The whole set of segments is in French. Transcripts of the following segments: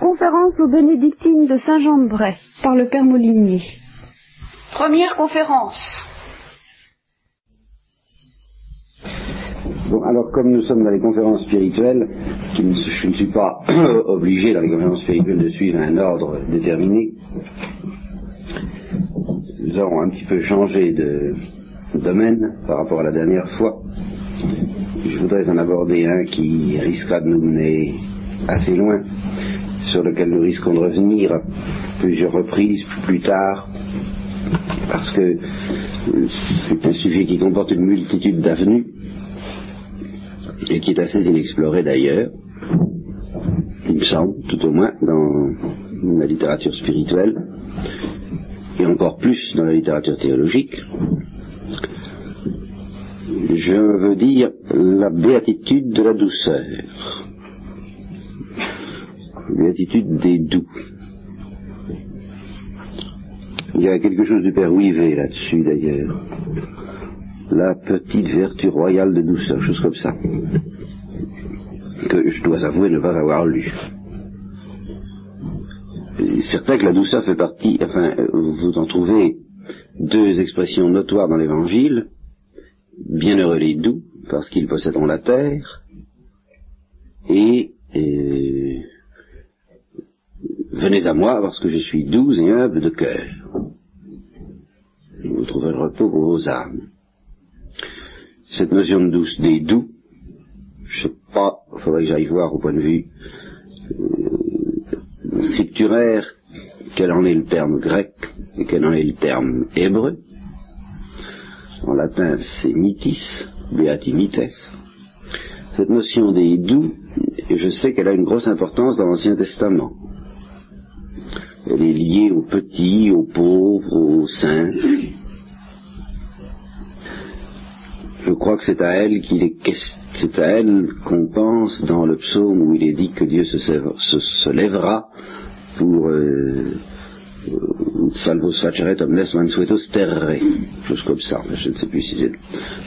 Conférence aux bénédictines de Saint-Jean-de-Bray par le Père Molinier. Première conférence. Bon, alors comme nous sommes dans les conférences spirituelles, qui ne- je ne suis pas obligé dans les conférences spirituelles de suivre un ordre déterminé, nous avons un petit peu changé de domaine par rapport à la dernière fois. Je voudrais en aborder un qui risquera de nous mener assez loin, sur lequel nous risquons de revenir plusieurs reprises plus tard, parce que c'est un sujet qui comporte une multitude d'avenues et qui est assez inexploré d'ailleurs, il me semble, tout au moins dans la littérature spirituelle, et encore plus dans la littérature théologique. Je veux dire la béatitude de la douceur, béatitude des doux. Il y a quelque chose du Père Ouivet là-dessus d'ailleurs la petite vertu royale de douceur, chose comme ça, que je dois avouer ne pas avoir lu. Certain que la douceur fait partie, enfin, vous en trouvez deux expressions notoires dans l'Évangile, bienheureux les doux, parce qu'ils posséderont la terre, et euh, venez à moi parce que je suis doux et humble de cœur. Vous trouverez le repos pour vos âmes cette notion de douce des doux, je sais pas, il faudrait que j'aille voir au point de vue euh, scripturaire quel en est le terme grec et quel en est le terme hébreu. En latin, c'est mitis, beatimites. Cette notion des doux, je sais qu'elle a une grosse importance dans l'Ancien Testament. Elle est liée aux petits, aux pauvres, aux saints, je crois que c'est à elle qu'il est c'est à elle qu'on pense dans le psaume où il est dit que Dieu se, se- se lèvera pour euh, euh, salvos faceret omnes mansuetos terre, chose comme ça. Je ne sais plus si c'est,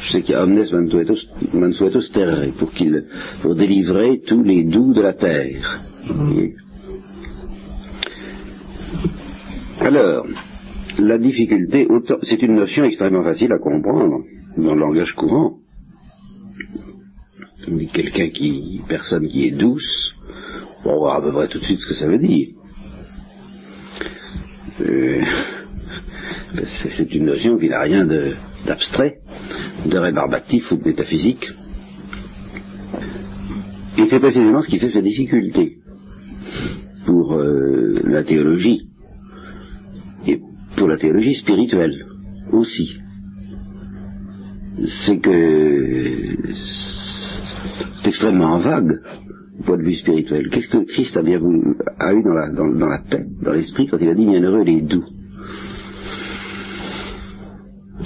je sais qu'il y a omnes mansuetos, mansuetos terre pour qu'il, pour délivrer tous les doux de la terre. Voyez Alors, la difficulté, c'est une notion extrêmement facile à comprendre dans le langage courant. On dit quelqu'un qui, personne qui est douce, on voit à peu près tout de suite ce que ça veut dire. Euh, c'est une notion qui n'a rien de- d'abstrait, de rébarbatif ou de métaphysique. Et c'est précisément ce qui fait sa difficulté pour euh, la théologie et pour la théologie spirituelle aussi. C'est que c'est extrêmement vague du point de vue spirituel. Qu'est-ce que Christ a bien eu dans la, dans la tête, dans l'esprit, quand il a dit bienheureux les doux?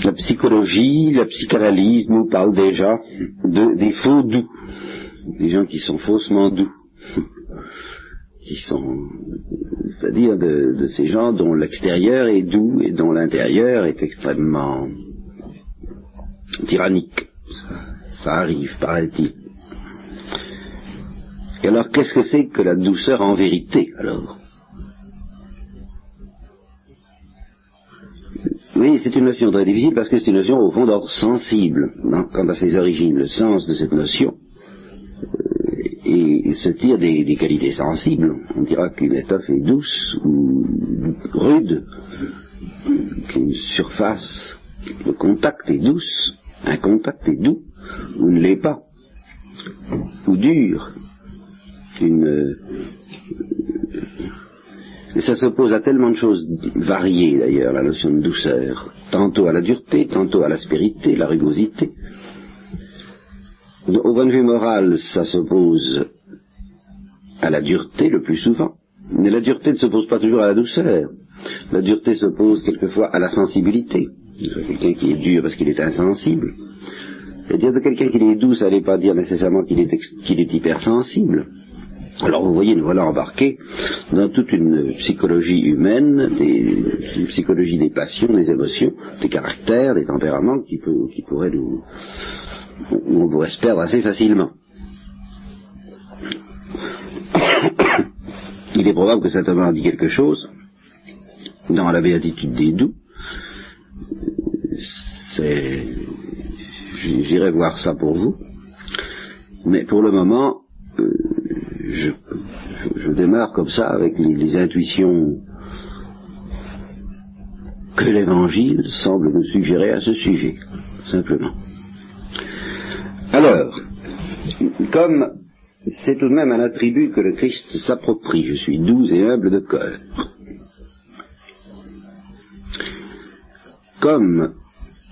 La psychologie, la psychanalyse nous parle déjà de, des faux doux, des gens qui sont faussement doux qui sont, c'est-à-dire de, ces gens dont l'extérieur est doux et dont l'intérieur est extrêmement tyrannique. Ça, arrive, paraît-il. Et alors, qu'est-ce que c'est que la douceur en vérité, alors? Oui, c'est une notion très difficile parce que c'est une notion au fond d'ordre sensible non, quant à ses origines. Le sens de cette notion et se tire des, qualités sensibles. On dira qu'une étoffe est douce ou rude, qu'une surface, le contact est douce, un contact est doux ou ne l'est pas, ou dur. Une, euh, et ça s'oppose à tellement de choses variées d'ailleurs, la notion de douceur, tantôt à la dureté, tantôt à l'aspérité, la rugosité. Au point de vue moral, ça s'oppose à la dureté le plus souvent. Mais la dureté ne s'oppose pas toujours à la douceur. La dureté s'oppose quelquefois à la sensibilité. Quelqu'un qui est dur parce qu'il est insensible. Et dire de quelqu'un qui est doux, ça n'est pas dire nécessairement qu'il est, qu'il est hypersensible. Alors vous voyez, nous voilà embarqués dans toute une psychologie humaine, des, une psychologie des passions, des émotions, des caractères, des tempéraments qui, peut, qui pourraient nous, on pourrait se perdre assez facilement. il est probable que saint Thomas dit quelque chose dans la béatitude des doux. J'irai voir ça pour vous. Mais pour le moment, euh, je, démarre comme ça avec les intuitions que l'Évangile semble nous suggérer à ce sujet, simplement. Alors, comme c'est tout de même un attribut que le Christ s'approprie, je suis doux et humble de cœur. Comme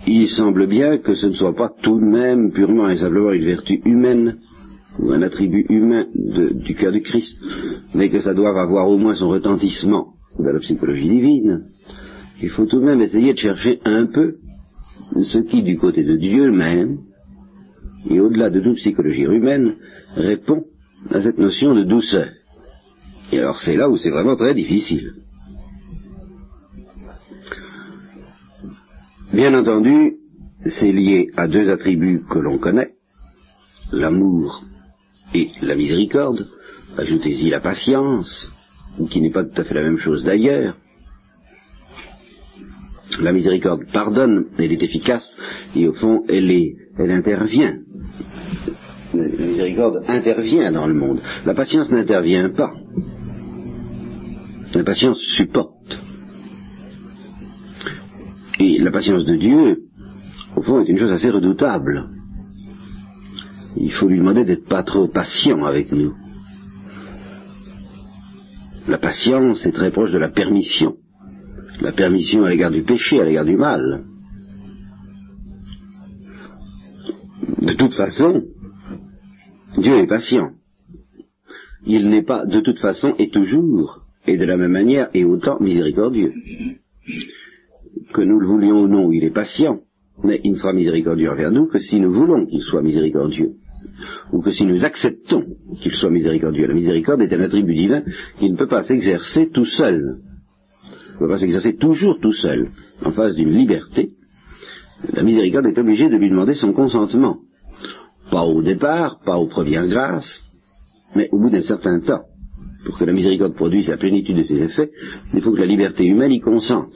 il semble bien que ce ne soit pas tout de même purement et simplement une vertu humaine ou un attribut humain du cœur du Christ, mais que ça doit avoir au moins son retentissement dans la psychologie divine, il faut tout de même essayer de chercher un peu ce qui, du côté de Dieu même, et au-delà de toute psychologie humaine, répond à cette notion de douceur. Et alors c'est là où c'est vraiment très difficile. Bien entendu, c'est lié à deux attributs que l'on connaît, l'amour et la miséricorde, ajoutez-y la patience, qui n'est pas tout à fait la même chose d'ailleurs, la miséricorde pardonne, elle est efficace, et au fond, elle, est, elle intervient. Miséricorde intervient dans le monde. La patience n'intervient pas. La patience supporte. Et la patience de Dieu, au fond, est une chose assez redoutable. Il faut lui demander d'être pas trop patient avec nous. La patience est très proche de la permission la permission à l'égard du péché, à l'égard du mal. De toute façon, Dieu est patient. Il n'est pas de toute façon et toujours, et de la même manière et autant miséricordieux. Que nous le voulions ou non, il est patient, mais il ne sera miséricordieux envers nous que si nous voulons qu'il soit miséricordieux, ou que si nous acceptons qu'il soit miséricordieux. La miséricorde est un attribut divin qui ne peut pas s'exercer tout seul ne peut pas s'exercer toujours tout seul en face d'une liberté, la miséricorde est obligée de lui demander son consentement. Pas au départ, pas aux premières grâces, mais au bout d'un certain temps. Pour que la miséricorde produise la plénitude de ses effets, il faut que la liberté humaine y consente.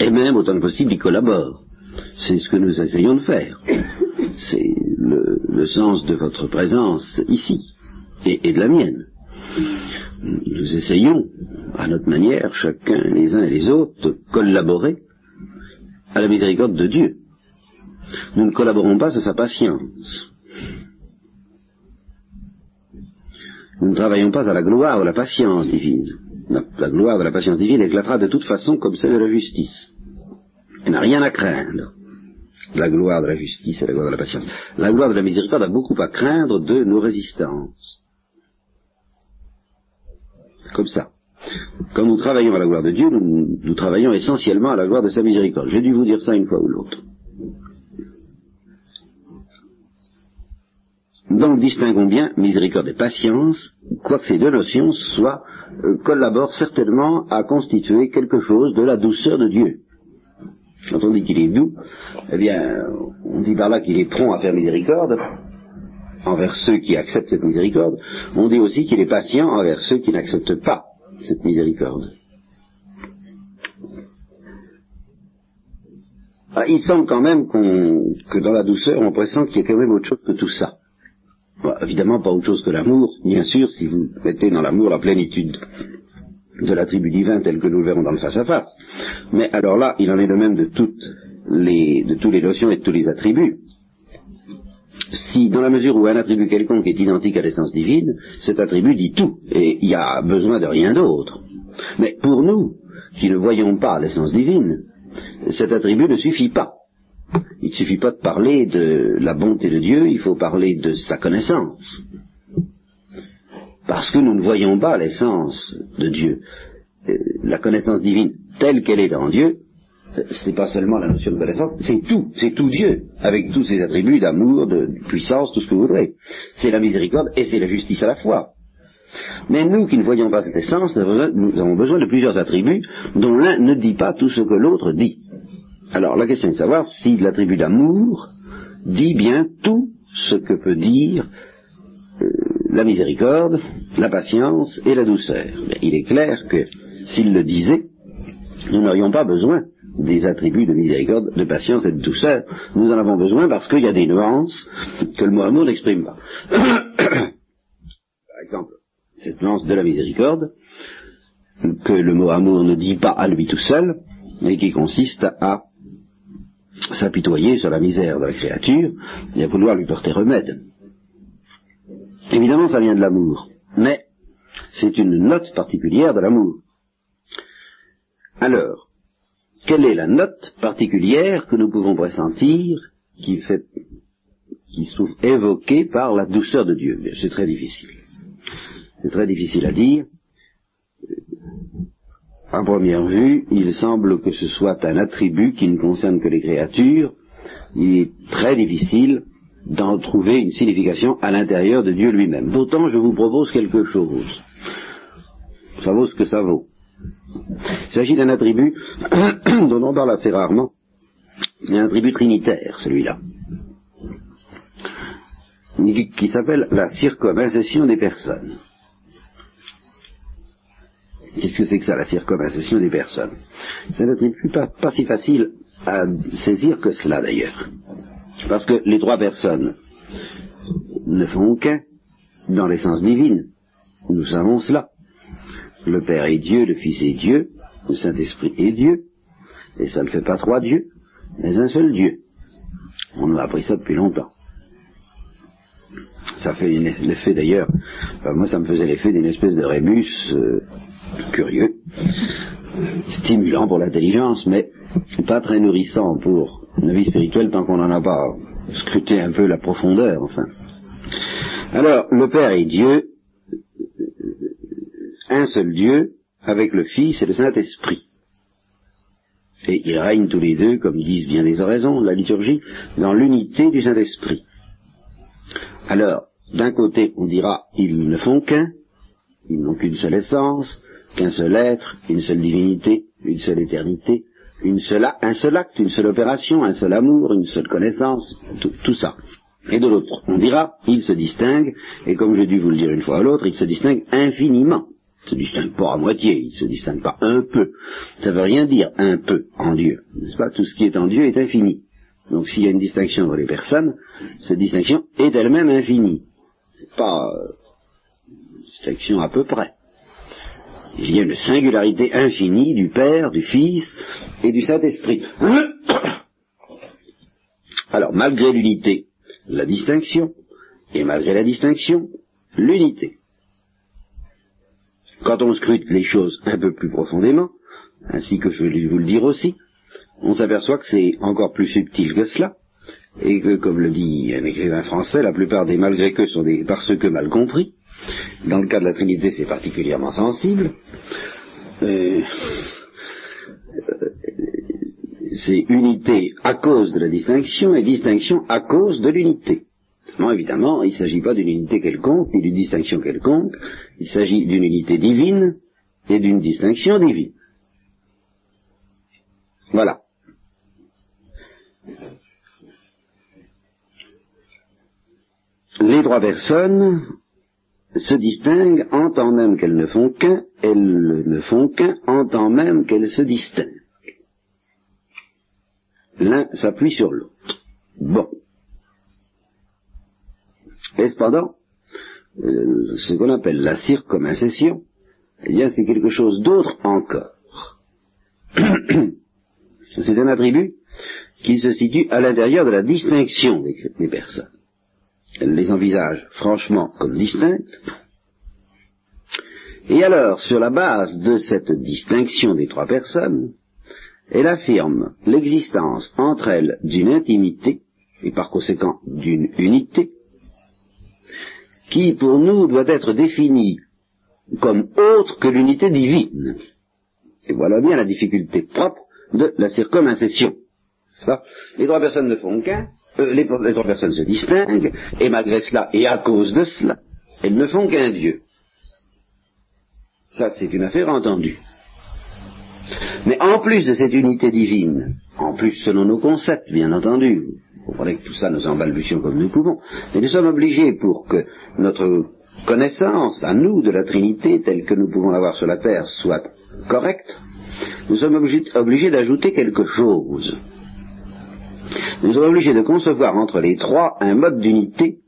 Et même, autant que possible, y collabore. C'est ce que nous essayons de faire. C'est le, sens de votre présence ici, et de la mienne nous essayons, à notre manière, chacun les uns et les autres, de collaborer à la miséricorde de Dieu. Nous ne collaborons pas à sa patience. Nous ne travaillons pas à la gloire de la patience divine. La, gloire de la patience divine éclatera de toute façon comme celle de la justice. Elle n'a rien à craindre. La gloire de la justice et la gloire de la patience. La gloire de la miséricorde a beaucoup à craindre de nos résistances comme ça. Quand nous travaillons à la gloire de Dieu, nous, travaillons essentiellement à la gloire de sa miséricorde. J'ai dû vous dire ça une fois ou l'autre. Donc distinguons bien miséricorde et patience, quoique ces deux notions soient, euh, collaborent certainement à constituer quelque chose de la douceur de Dieu. Quand on dit qu'il est doux, eh bien, on dit par là qu'il est prompt à faire miséricorde, envers ceux qui acceptent cette miséricorde, on dit aussi qu'il est patient envers ceux qui n'acceptent pas cette miséricorde. Ah, il semble quand même que dans la douceur, on pressent qu'il y a quand même autre chose que tout ça. Évidemment, pas autre chose que l'amour, bien sûr, si vous mettez dans l'amour la plénitude de l'attribut divin tel que nous le verrons dans le face-à-face. Mais alors là, il en est de même de toutes les, de toutes les notions et de tous les attributs si, dans la mesure où un attribut quelconque est identique à l'essence divine, cet attribut dit tout, et il y a besoin de rien d'autre. Mais pour nous, qui ne voyons pas l'essence divine, cet attribut ne suffit pas. Il ne suffit pas de parler de la bonté de Dieu, il faut parler de sa connaissance. Parce que nous ne voyons pas l'essence de Dieu. Euh, la connaissance divine telle qu'elle est dans Dieu ce n'est pas seulement la notion de connaissance, c'est tout, c'est tout Dieu, avec tous ses attributs d'amour, de puissance, tout ce que vous voudrez. C'est la miséricorde et c'est la justice à la fois. Mais nous qui ne voyons pas cette essence, nous avons besoin de plusieurs attributs dont l'un ne dit pas tout ce que l'autre dit. Alors la question est de savoir si l'attribut d'amour dit bien tout ce que peut dire euh, la miséricorde la patience et la douceur. Il est clair que s'il le disait, nous n'aurions pas besoin des attributs de miséricorde, de patience et de douceur. Nous en avons besoin parce qu'il y a des nuances que le mot amour n'exprime pas. Par exemple, cette nuance de la miséricorde, que le mot amour ne dit pas à lui tout seul, mais qui consiste à s'apitoyer sur la misère de la créature et à vouloir lui porter remède. Évidemment, ça vient de l'amour, mais c'est une note particulière de l'amour. Alors, quelle est la note particulière que nous pouvons pressentir qui fait, se évoquée par la douceur de Dieu? C'est très difficile. C'est très difficile à dire. À première vue, il semble que ce soit un attribut qui ne concerne que les créatures. Il est très difficile d'en trouver une signification à l'intérieur de Dieu lui-même. Pourtant, je vous propose quelque chose. Ça vaut ce que ça vaut. Il s'agit d'un attribut dont on parle assez rarement, un attribut trinitaire, celui-là, qui s'appelle la circumcision des personnes. Qu'est-ce que c'est que ça, la circumcision des personnes? C'est un attribut pas, pas si facile à saisir que cela d'ailleurs. Parce que les trois personnes ne font qu'un dans l'essence divine. Nous savons cela. Le Père est Dieu, le Fils est Dieu, le Saint-Esprit est Dieu, et ça ne fait pas trois dieux, mais un seul Dieu. On nous a appris ça depuis longtemps. Ça fait l'effet d'ailleurs, moi ça me faisait l'effet d'une espèce de rémus euh, curieux, stimulant pour l'intelligence, mais pas très nourrissant pour une vie spirituelle tant qu'on n'en a pas scruté un peu la profondeur, enfin. Alors, le Père est Dieu, un seul Dieu, avec le Fils et le Saint-Esprit. Et ils règnent tous les deux, comme disent bien des oraisons, la liturgie, dans l'unité du Saint-Esprit. Alors, d'un côté, on dira, ils ne font qu'un, ils n'ont qu'une seule essence, qu'un seul être, une seule divinité, une seule éternité, une seule, un seul acte, une seule opération, un seul amour, une seule connaissance, tout, tout ça. Et de l'autre, on dira, ils se distinguent, et comme j'ai dû vous le dire une fois à l'autre, ils se distinguent infiniment se distingue pas à moitié, il se distingue pas un peu. Ça veut rien dire un peu en Dieu, n'est-ce pas? Tout ce qui est en Dieu est infini. Donc s'il y a une distinction entre les personnes, cette distinction est elle-même infinie. C'est pas euh, une distinction à peu près. Il y a une singularité infinie du Père, du Fils et du Saint-Esprit. Alors, malgré l'unité, la distinction, et malgré la distinction, l'unité. Quand on scrute les choses un peu plus profondément, ainsi que je vais vous le dire aussi, on s'aperçoit que c'est encore plus subtil que cela, et que, comme le dit un écrivain français, la plupart des malgré que sont des parce que mal compris. Dans le cas de la Trinité, c'est particulièrement sensible. Euh, c'est unité à cause de la distinction et distinction à cause de l'unité. Non, évidemment, il ne s'agit pas d'une unité quelconque, ni d'une distinction quelconque, il s'agit d'une unité divine et d'une distinction divine. Voilà. Les trois personnes se distinguent en tant même qu'elles ne font qu'un, elles ne font qu'un en tant même qu'elles se distinguent. L'un s'appuie sur l'autre. Bon. Et cependant, euh, ce qu'on appelle la circumcision, eh bien c'est quelque chose d'autre encore. c'est un attribut qui se situe à l'intérieur de la distinction des, personnes. Elle les envisage franchement comme distinctes. Et alors, sur la base de cette distinction des trois personnes, elle affirme l'existence entre elles d'une intimité, et par conséquent d'une unité, qui pour nous doit être définie comme autre que l'unité divine. Et voilà bien la difficulté propre de la circumcision. Les trois personnes ne font qu'un, euh, les, trois personnes se distinguent, et malgré cela, et à cause de cela, elles ne font qu'un Dieu. Ça, c'est une affaire entendue. Mais en plus de cette unité divine, en plus selon nos concepts, bien entendu, vous comprenez que tout ça nous en balbutions comme nous pouvons, mais nous sommes obligés pour que notre connaissance à nous de la Trinité telle que nous pouvons l'avoir sur la terre soit correcte, nous sommes obligés d'ajouter quelque chose. Nous sommes obligés de concevoir entre les trois un mode d'unité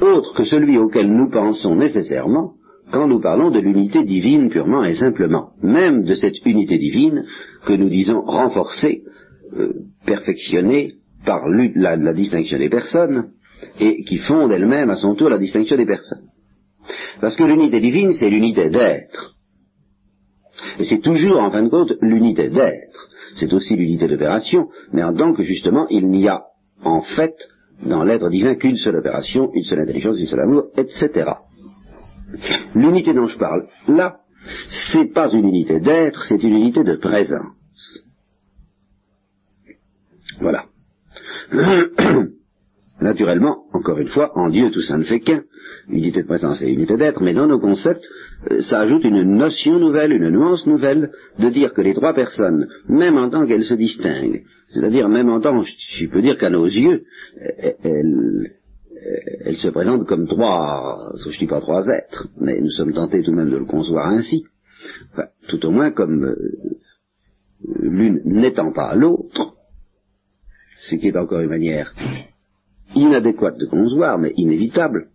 autre que celui auquel nous pensons nécessairement quand nous parlons de l'unité divine purement et simplement, même de cette unité divine que nous disons renforcée, euh, perfectionnée par la, la distinction des personnes, et qui fonde elle-même à son tour la distinction des personnes. Parce que l'unité divine, c'est l'unité d'être. Et c'est toujours, en fin de compte, l'unité d'être. C'est aussi l'unité d'opération, mais en tant que justement, il n'y a en fait dans l'être divin qu'une seule opération, une seule intelligence, une seule amour, etc. L'unité dont je parle là, c'est pas une unité d'être, c'est une unité de présence. Voilà. Naturellement, encore une fois, en Dieu tout ça ne fait qu'un, unité de présence et unité d'être, mais dans nos concepts, ça ajoute une notion nouvelle, une nuance nouvelle, de dire que les trois personnes, même en tant qu'elles se distinguent, c'est-à-dire même en tant, je peux dire qu'à nos yeux, elles, elles, se présentent comme trois, je dis pas trois êtres, mais nous sommes tentés tout de même de le concevoir ainsi, enfin, tout au moins comme euh, l'une n'étant pas l'autre, ce qui est encore une manière inadéquate de concevoir, mais inévitable,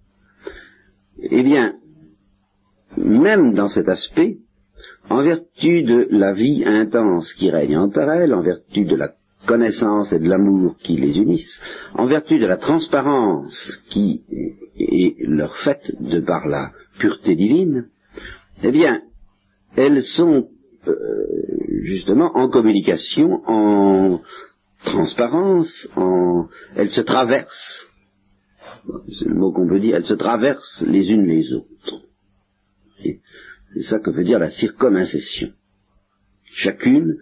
eh bien, même dans cet aspect, en vertu de la vie intense qui règne entre elles, en vertu de la connaissance et de l'amour qui les unissent, en vertu de la transparence qui est leur faite de par la pureté divine, eh bien, elles sont euh, justement en communication, en transparence, en, elles se traversent. C'est le mot qu'on peut dire. Elles se traversent les unes les autres. C'est ça que veut dire la circumcision. Chacune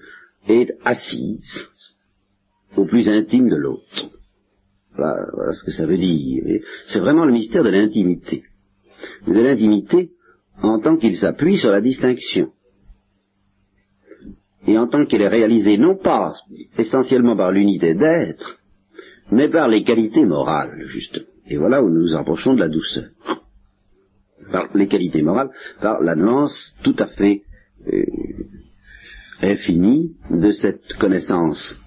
est assise au plus intime de l'autre. Voilà, voilà, ce que ça veut dire. C'est vraiment le mystère de l'intimité. De l'intimité en tant qu'il s'appuie sur la distinction et en tant qu'elle est réalisée non pas essentiellement par l'unité d'être, mais par les qualités morales, justement. Et voilà où nous nous approchons de la douceur. Par les qualités morales, par la nuance tout à fait euh, infinie de cette connaissance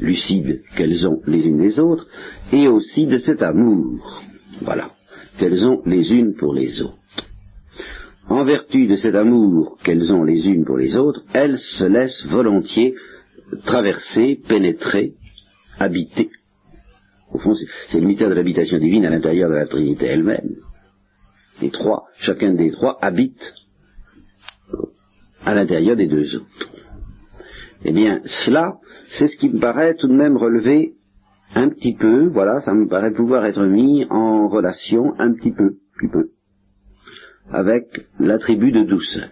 lucide qu'elles ont les unes les autres, et aussi de cet amour, voilà, qu'elles ont les unes pour les autres en vertu de cet amour qu'elles ont les unes pour les autres, elles se laissent volontiers traverser, pénétrer, habiter. Au fond, c'est le mystère de l'habitation divine à l'intérieur de la Trinité elle-même. Les trois, chacun des trois habite à l'intérieur des deux autres. Eh bien, cela, c'est ce qui me paraît tout de même relever un petit peu, voilà, ça me paraît pouvoir être mis en relation un petit peu, plus peu, avec l'attribut de douceur.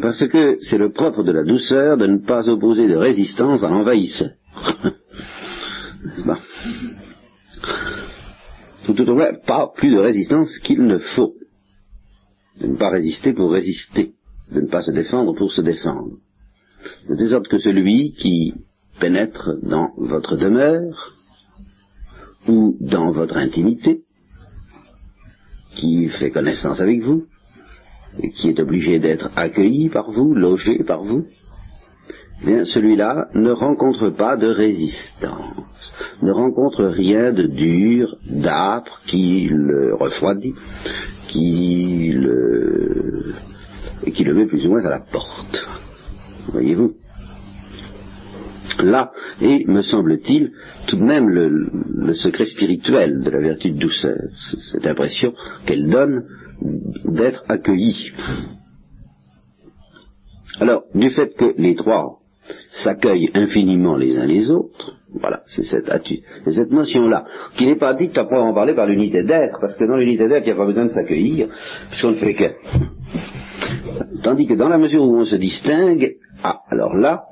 Parce que c'est le propre de la douceur de ne pas opposer de résistance à l'envahisseur. au moins, pas plus de résistance qu'il ne faut. De ne pas résister pour résister, de ne pas se défendre pour se défendre. De sorte que celui qui pénètre dans votre demeure ou dans votre intimité qui fait connaissance avec vous, et qui est obligé d'être accueilli par vous, logé par vous, celui-là ne rencontre pas de résistance, ne rencontre rien de dur, d'âpre, qui le refroidit, qui le, et qui le met plus ou moins à la porte. Voyez-vous? Là et me semble-t-il, tout de même le, secret spirituel de la vertu de douceur, cette impression qu'elle donne d'être accueillie. Alors, du fait que les trois s'accueillent infiniment les uns les autres, voilà, c'est cette, cette notion-là, qui n'est pas dite à en parler par l'unité d'être, parce que dans l'unité d'être, il n'y a pas besoin de s'accueillir, puisqu'on ne fait que. Tandis que dans la mesure où on se distingue, ah, alors là,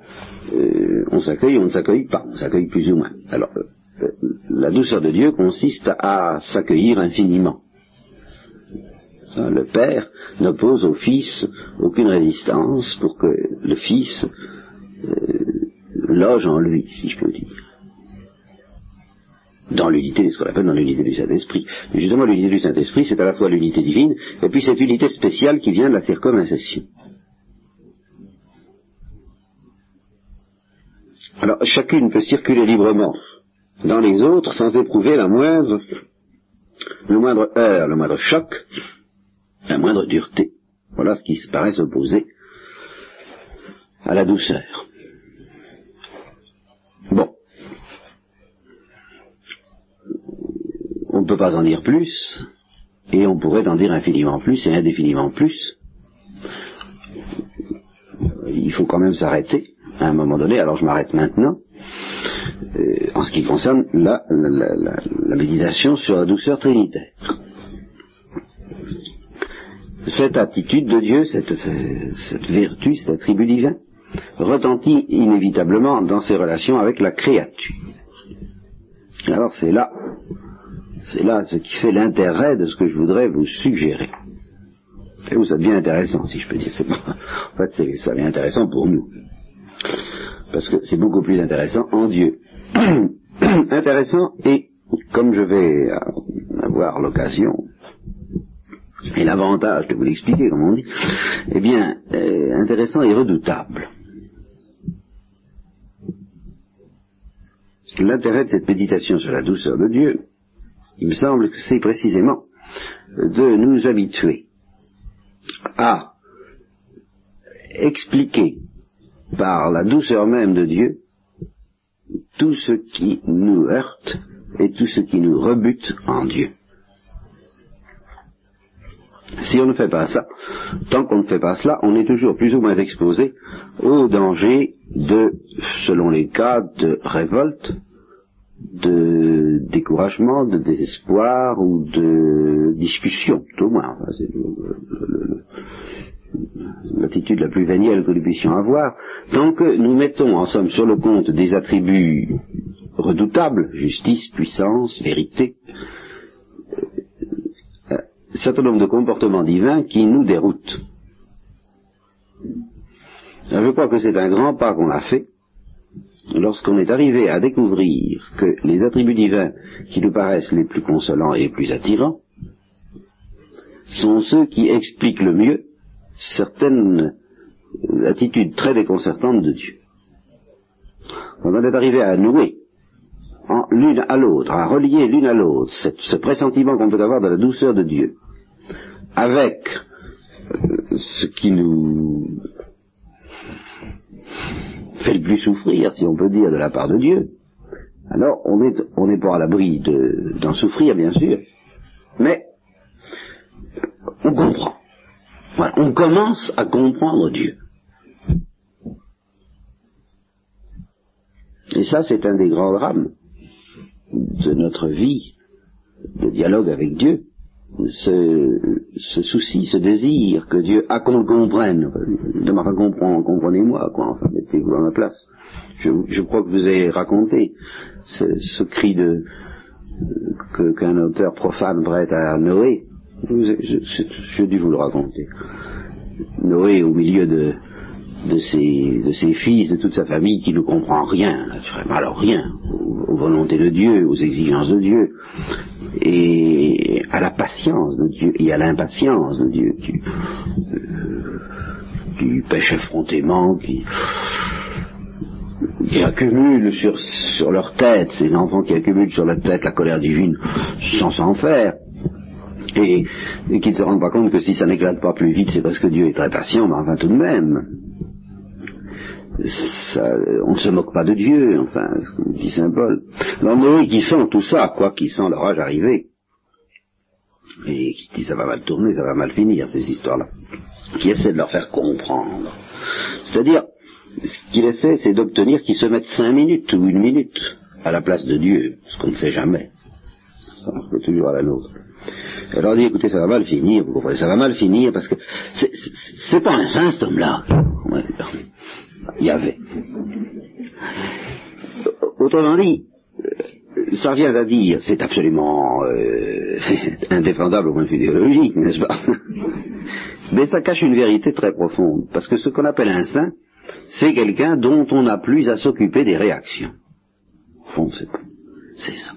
euh, on s'accueille ou on ne s'accueille pas, on s'accueille plus ou moins. Alors, euh, la douceur de Dieu consiste à s'accueillir infiniment. Le Père n'oppose au Fils aucune résistance pour que le Fils euh, loge en lui, si je peux dire. dans l'unité, ce qu'on appelle dans l'unité du Saint-Esprit. Mais justement, l'unité du Saint-Esprit, c'est à la fois l'unité divine, et puis cette unité spéciale qui vient de la circumcision. Alors, chacune peut circuler librement dans les autres sans éprouver la moindre, le moindre le moindre choc, la moindre dureté. Voilà ce qui se paraît s'opposer à la douceur. Bon. On ne peut pas en dire plus, et on pourrait en dire infiniment plus et indéfiniment plus. Il faut quand même s'arrêter à un moment donné, alors je m'arrête maintenant, euh, en ce qui concerne la, méditation sur la douceur trinitaire. Cette attitude de Dieu, cette, cette vertu, cet attribut divin, retentit inévitablement dans ses relations avec la créature. Alors c'est là, c'est là ce qui fait l'intérêt de ce que je voudrais vous suggérer. Et où ça devient intéressant, si je peux dire. en fait, ça devient intéressant pour nous. Parce que c'est beaucoup plus intéressant en Dieu. intéressant et, comme je vais avoir l'occasion et l'avantage de vous l'expliquer, comme on dit, eh bien, euh, intéressant et redoutable. L'intérêt de cette méditation sur la douceur de Dieu, il me semble que c'est précisément de nous habituer à expliquer par la douceur même de Dieu tout ce qui nous heurte et tout ce qui nous rebute en Dieu. Si on ne fait pas ça, tant qu'on ne fait pas cela, on est toujours plus ou moins exposé au danger de, selon les cas, de révolte, de découragement, de désespoir ou de discussion, tout au moins. c'est l'attitude la plus vénielle que nous puissions avoir, tant que nous mettons en somme sur le compte des attributs redoutables, justice, puissance, vérité, un certain nombre de comportements divins qui nous déroutent. je crois que c'est un grand pas qu'on a fait lorsqu'on est arrivé à découvrir que les attributs divins qui nous paraissent les plus consolants et les plus attirants sont ceux qui expliquent le mieux certaines attitudes très déconcertantes de Dieu. on est arrivé à nouer l'une à l'autre, à relier l'une à l'autre ce pressentiment qu'on peut avoir de la douceur de Dieu, avec euh, ce qui nous fait le plus souffrir, si on peut dire, de la part de Dieu, alors on n'est on pas à l'abri d'en souffrir, bien sûr, mais on comprend. On commence à comprendre Dieu. Et ça, c'est un des grands drames de notre vie de dialogue avec Dieu ce, souci, ce désir que Dieu a qu'on comprenne. De ma comprenez-moi, quoi, enfin, mettez-vous à ma place. Je, crois que vous avez raconté ce, cri de qu'un auteur profane prête à Noé. J'ai dû vous le raconter. Noé au milieu de, de ses, de ses fils, de toute sa famille qui ne comprend rien, naturellement, alors rien, aux, volontés de Dieu, aux exigences de Dieu, et à la patience de Dieu, et à l'impatience de Dieu, qui, euh, qui pêche effrontément, qui, qui accumule sur, sur leur tête, ces enfants qui accumulent sur leur tête la colère divine sans s'en faire, et, et qui ne se rendent pas compte que si ça n'éclate pas plus vite, c'est parce que Dieu est très patient, mais enfin tout de même on ne se moque pas de Dieu, enfin, ce dit Saint Paul. Alors Noé qui sent tout ça, quoi qu'il sent l'orage arriver, et qui dit ça va mal tourner, ça va mal finir, ces histoires-là, qui essaie de leur faire comprendre. C'est-à-dire, ce qu'il essaie, c'est d'obtenir qu'ils se mettent cinq minutes ou une minute à la place de Dieu, ce qu'on ne fait jamais. Ça marche toujours à la nôtre. Alors dit, écoutez, ça va mal finir, vous comprenez, ça va mal finir parce que c'est pas un saint cet homme-là. Il y avait. Autrement dit, ça revient à dire, c'est absolument euh, indéfendable au point de vue idéologique, n'est-ce pas? Mais ça cache une vérité très profonde, parce que ce qu'on appelle un saint, c'est quelqu'un dont on n'a plus à s'occuper des réactions. Au fond, c'est ça.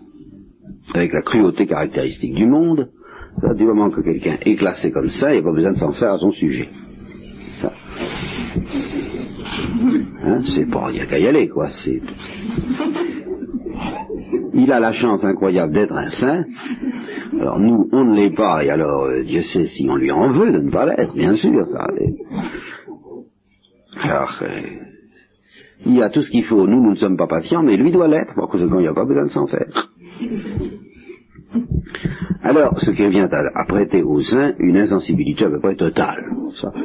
avec la cruauté caractéristique du monde, du moment que quelqu'un est classé comme ça, il n'y a pas besoin de s'en faire à son sujet. Ça. Hein, c'est pas, il n'y a qu'à y aller, quoi. C'est... Il a la chance incroyable d'être un saint. Alors nous, on ne l'est pas, et alors euh, Dieu sait si on lui en veut de ne pas l'être, bien sûr. Ça, alors, euh, il a tout ce qu'il faut. Nous, nous ne sommes pas patients, mais lui doit l'être. Par conséquent, il n'y a pas besoin de s'en faire. Alors, ce qui revient à, prêter au saint une insensibilité à peu près totale.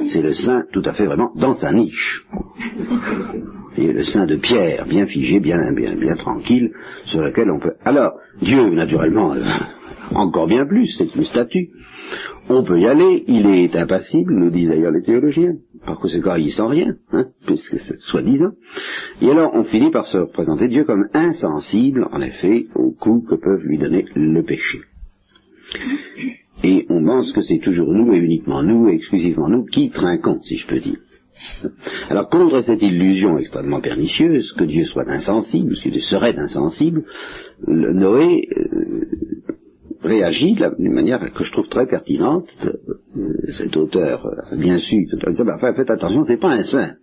C'est le saint tout à fait vraiment dans sa niche. Et le saint de Pierre, bien figé, bien, bien, tranquille, sur lequel on peut. Alors, Dieu, naturellement, euh, encore bien plus, c'est une statue. On peut y aller, il est impassible, nous disent d'ailleurs les théologiens. Par conséquent, il sent rien, hein, puisque c'est soi-disant. Et alors, on finit par se représenter Dieu comme insensible, en effet, au coup que peuvent lui donner le péché. Et on pense que c'est toujours nous et uniquement nous et exclusivement nous qui trinquons, si je peux dire. Alors contre cette illusion extrêmement pernicieuse, que Dieu soit insensible, que Dieu serait insensible, Noé euh, réagit d'une manière que je trouve très pertinente. Euh, cet auteur a bien su, enfin, faites attention, c'est pas un saint.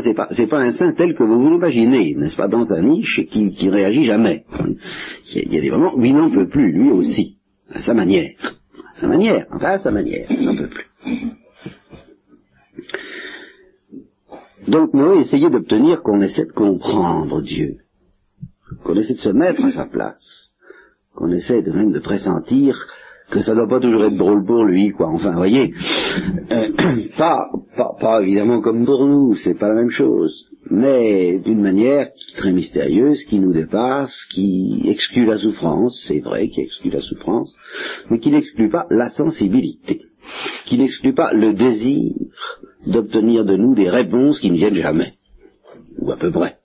C'est pas, pas un saint tel que vous vous l'imaginez, n'est-ce pas, dans sa niche qui, qui réagit jamais. Il y a des moments où il n'en peut plus, lui aussi à sa manière. À sa manière, enfin à sa manière, il n'en peut plus. Donc Noé essayait d'obtenir qu'on essaie de comprendre Dieu, qu'on essaie de se mettre à sa place, qu'on essaie de même de pressentir que ça ne doit pas toujours être drôle pour lui, quoi. Enfin, vous voyez, euh, pas, pas, pas évidemment comme pour nous, c'est pas la même chose mais d'une manière très mystérieuse, qui nous dépasse, qui exclut la souffrance, c'est vrai, qui exclut la souffrance, mais qui n'exclut pas la sensibilité, qui n'exclut pas le désir d'obtenir de nous des réponses qui ne viennent jamais, ou à peu près.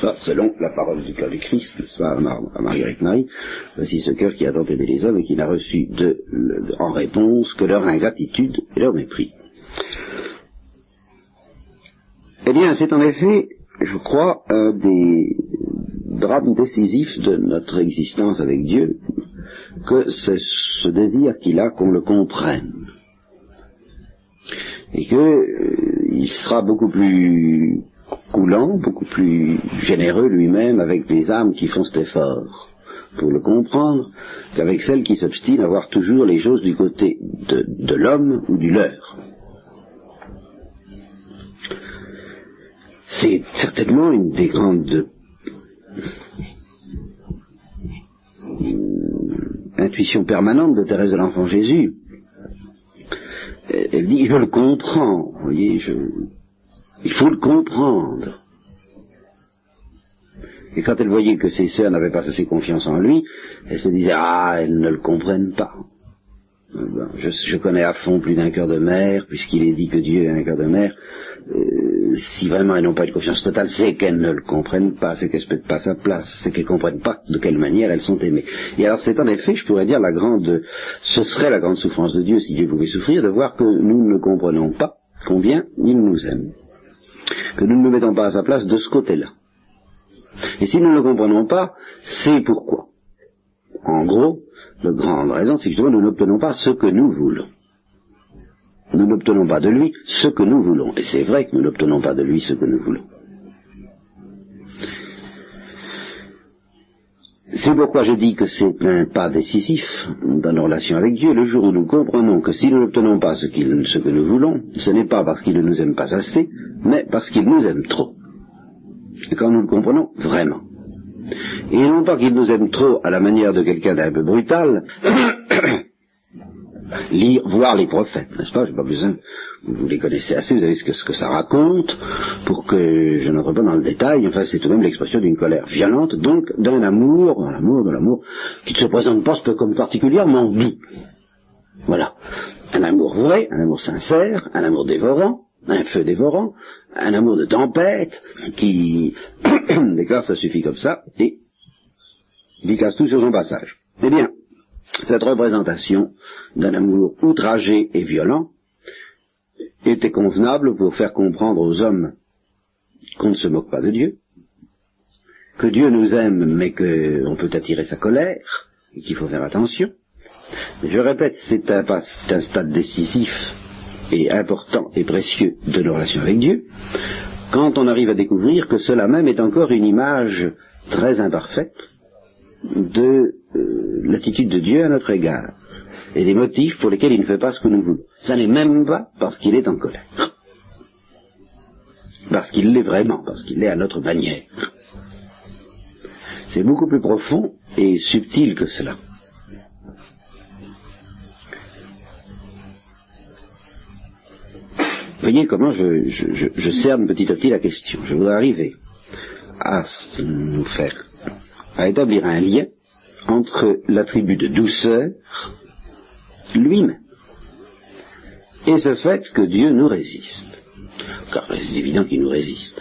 Soit selon la parole du cœur du Christ, soit à, Marguerite Marie, voici ce cœur qui a tant aimé les hommes et qui n'a reçu en réponse que leur ingratitude et leur mépris. Eh bien, c'est en effet, je crois, un des drames décisifs de notre existence avec Dieu, que c'est ce désir qu'il a qu'on le comprenne. Et qu'il euh, sera beaucoup plus coulant, beaucoup plus généreux lui-même avec les âmes qui font cet effort pour le comprendre qu'avec celles qui s'obstinent à voir toujours les choses du côté de l'homme ou du leur. c'est certainement une des grandes intuitions permanentes de Thérèse de l'Enfant Jésus. Elle dit, je le comprends, vous voyez, je, il faut le comprendre. Et quand elle voyait que ses sœurs n'avaient pas assez confiance en lui, elle se disait, ah, elles ne le comprennent pas. Je, je connais à fond plus d'un cœur de mère, puisqu'il est dit que Dieu est un cœur de mère. Euh, si vraiment elles n'ont pas de confiance totale, c'est qu'elles ne le comprennent pas, c'est qu'elles ne se mettent pas sa place, c'est qu'elles ne comprennent pas de quelle manière elles sont aimées. Et alors c'est en effet, je pourrais dire, la grande, ce serait la grande souffrance de Dieu, si Dieu pouvait souffrir, de voir que nous ne comprenons pas combien il nous aime. Que nous ne nous mettons pas à sa place de ce côté-là. Et si nous ne le comprenons pas, c'est pourquoi. En gros, la grande raison, c'est que nous n'obtenons pas ce que nous voulons nous n'obtenons pas de lui ce que nous voulons. Et c'est vrai que nous n'obtenons pas de lui ce que nous voulons. C'est pourquoi je dis que c'est un pas décisif dans nos relations avec Dieu, le jour où nous comprenons que si nous n'obtenons pas ce, que nous voulons, ce n'est pas parce qu'il ne nous aime pas assez, mais parce qu'il nous aime trop. Et quand nous le comprenons vraiment. Et non pas qu'il nous aime trop à la manière de quelqu'un d'un peu brutal, lire, voir les prophètes, n'est-ce pas? J'ai pas besoin, vous les connaissez assez, vous savez ce que, ça raconte, pour que je n'entre pas dans le détail, enfin c'est tout de même l'expression d'une colère violente, donc d'un amour, un amour, de l'amour, qui ne se présente pas comme particulièrement doux. Voilà. Un amour vrai, un amour sincère, un amour dévorant, un feu dévorant, un amour de tempête, qui déclare ça suffit comme ça, et il casse tout sur son passage. Eh bien, cette représentation d'un amour outragé et violent était convenable pour faire comprendre aux hommes qu'on ne se moque pas de Dieu, que Dieu nous aime, mais qu'on peut attirer sa colère, et qu'il faut faire attention. Je répète, c'est un, un stade décisif et important et précieux de nos relations avec Dieu, quand on arrive à découvrir que cela même est encore une image très imparfaite de euh, l'attitude de Dieu à notre égard et des motifs pour lesquels il ne fait pas ce que nous voulons. Ça n'est même pas parce qu'il est en colère. Parce qu'il l'est vraiment, parce qu'il l'est à notre manière. C'est beaucoup plus profond et subtil que cela. Voyez comment je, je, cerne petit à petit la question. Je voudrais arriver à nous faire, à établir un lien entre l'attribut de douceur lui-même et ce fait que Dieu nous résiste. Car c'est évident qu'il nous résiste.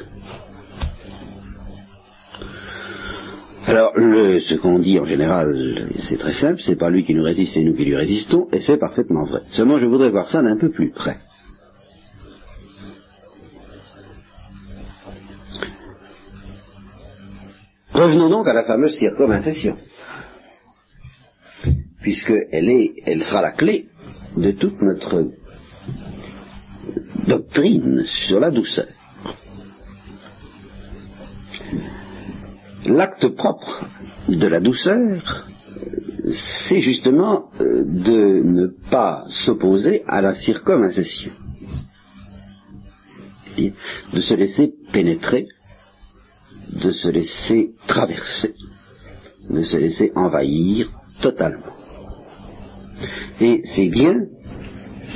Alors, le, ce qu'on dit en général, c'est très simple, c'est pas lui qui nous résiste, c'est nous qui lui résistons, et c'est parfaitement vrai. Seulement, je voudrais voir ça d'un peu plus près. Revenons donc à la fameuse circoncision, puisqu'elle est, elle sera la clé de toute notre doctrine sur la douceur. L'acte propre de la douceur, c'est justement euh, de ne pas s'opposer à la circoncision, de se laisser pénétrer de se laisser traverser, de se laisser envahir totalement. Et c'est bien,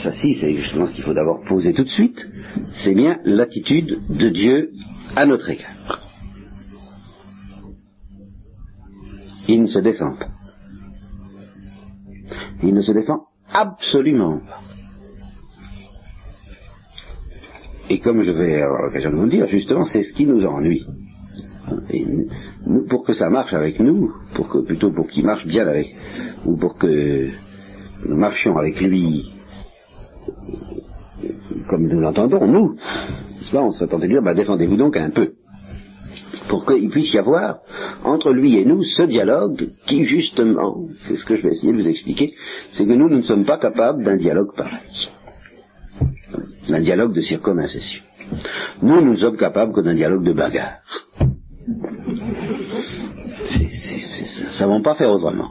ça si, c'est justement ce qu'il faut d'abord poser tout de suite, c'est bien l'attitude de Dieu à notre égard. Il ne se défend pas. Il ne se défend absolument pas. Et comme je vais avoir l'occasion de vous le dire, justement, c'est ce qui nous ennuie. Pour que ça marche avec nous, pour que plutôt pour qu'il marche bien avec, ou pour que nous marchions avec lui comme nous l'entendons, nous, on s'attendait à dire, bah, défendez-vous donc un peu, pour qu'il puisse y avoir entre lui et nous ce dialogue qui, justement, c'est ce que je vais essayer de vous expliquer, c'est que nous, ne sommes pas capables d'un dialogue pareil, d'un dialogue de circumcision. Nous, nous sommes capables que d'un dialogue de bagarre. Ça. Ne va pas faire autrement.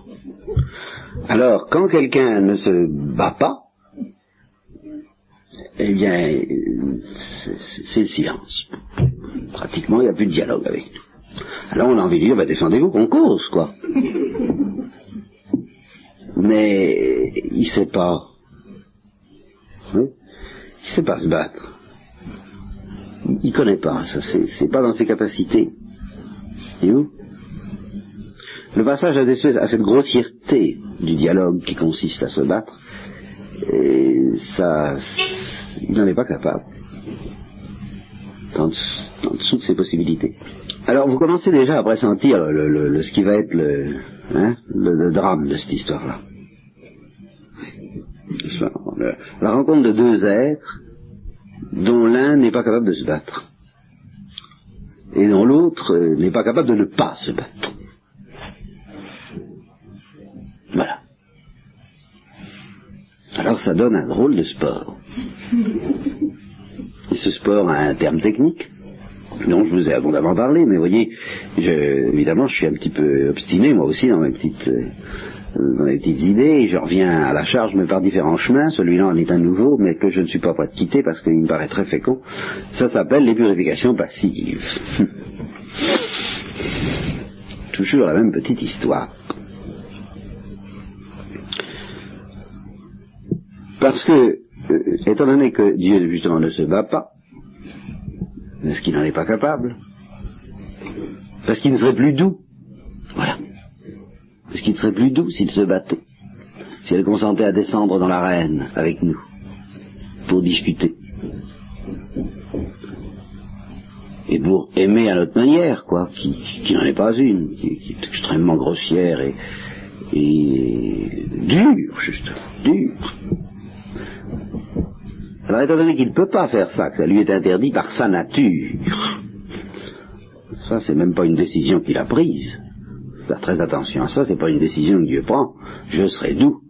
Alors, quand quelqu'un ne se bat pas, eh bien, c'est le silence. Pratiquement, il n'y a plus de dialogue avec nous. Alors, on a envie de dire, bah, défendez-vous qu'on cause, quoi. Mais, il ne sait pas. Il ne sait pas se battre. Il ne connaît pas, ça, c'est pas dans ses capacités. Et où Le passage à, cette grossièreté du dialogue qui consiste à se battre, ça, il n'en est pas capable. En, dessous de ses possibilités. Alors vous commencez déjà à pressentir le, ce qui va être hein, le, drame de cette histoire-là. La rencontre de deux êtres dont l'un n'est pas capable de se battre et dont l'autre euh, n'est pas capable de ne pas se battre. Alors ça donne un drôle de sport. Et ce sport a un terme technique dont je vous ai abondamment parlé, mais vous voyez, évidemment, je suis un petit peu obstiné, moi aussi, dans mes petites, euh, dans mes petites idées, je reviens à la charge, mais par différents chemins, celui-là en est un nouveau, mais que je ne suis pas prêt de quitter parce qu'il me paraît très fécond. Ça s'appelle les purifications passives. Toujours la même petite histoire. Parce que, euh, étant donné que Dieu justement ne se bat pas, est-ce qu'il n'en est pas capable Parce qu'il ne serait plus doux. Voilà. Parce qu'il serait plus doux s'il se battait, si elle consentait à descendre dans l'arène avec nous, pour discuter. Et pour aimer à notre manière, quoi, qui, n'en est pas une, qui, est extrêmement grossière et, et dure, juste, dure. Alors étant donné qu'il ne peut pas faire ça, que ça lui est interdit par sa nature, Ça, c'est même pas une décision qu'il a prise. Faire très attention à ça, c'est pas une décision que Dieu prend. Je serai doux.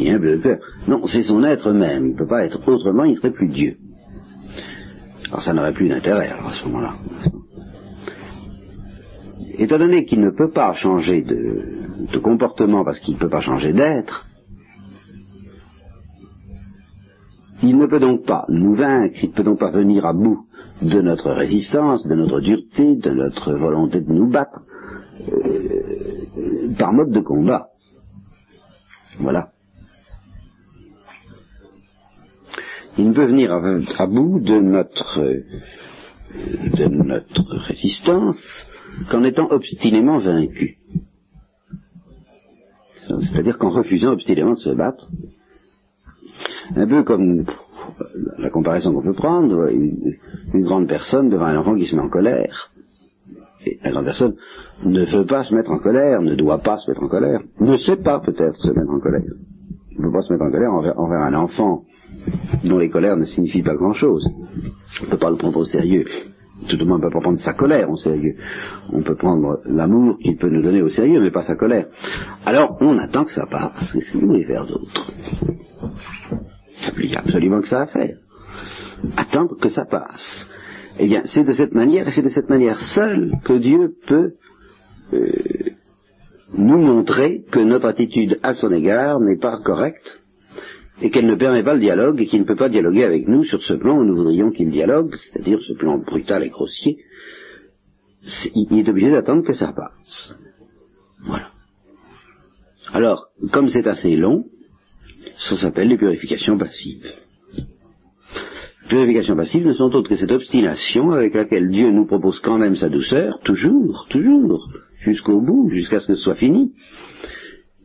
Et un de cœur. Non, c'est son être même. Il ne peut pas être autrement, il serait plus Dieu. Alors ça n'aurait plus d'intérêt alors à ce moment-là. Étant donné qu'il ne peut pas changer de, de comportement parce qu'il ne peut pas changer d'être, il ne peut donc pas nous vaincre, il ne peut donc pas venir à bout de notre résistance, de notre dureté, de notre volonté de nous battre, euh, par mode de combat. Voilà. Il ne peut venir à, bout notre, de notre résistance qu'en étant obstinément vaincu. C'est-à-dire qu'en refusant obstinément de se battre, un peu comme la comparaison qu'on peut prendre, une, grande personne devant un enfant qui se met en colère. Et la grande personne ne veut pas se mettre en colère, ne doit pas se mettre en colère, ne sait pas peut-être se mettre en colère. Ne peut pas se mettre en colère envers, un enfant dont les colères ne signifient pas grand-chose. On ne peut pas le prendre au sérieux. Tout le monde ne peut pas prendre sa colère au sérieux. On peut prendre l'amour qu'il peut nous donner au sérieux, mais pas sa colère. Alors, on attend que ça passe. Qu'est-ce que vous voulez faire Il y a absolument que ça à faire. Attendre que ça passe. Eh bien, c'est de cette manière, et c'est de cette manière seule que Dieu peut euh, nous montrer que notre attitude à son égard n'est pas correcte et qu'elle ne permet pas le dialogue et qu'il ne peut pas dialoguer avec nous sur ce plan où nous voudrions qu'il dialogue, c'est-à-dire ce plan brutal et grossier, il est obligé d'attendre que ça passe. Voilà. Alors, comme c'est assez long, ça s'appelle les purifications passives. Les purifications passives ne sont autres que cette obstination avec laquelle Dieu nous propose quand même sa douceur, toujours, toujours, jusqu'au bout, jusqu'à ce que ce soit fini,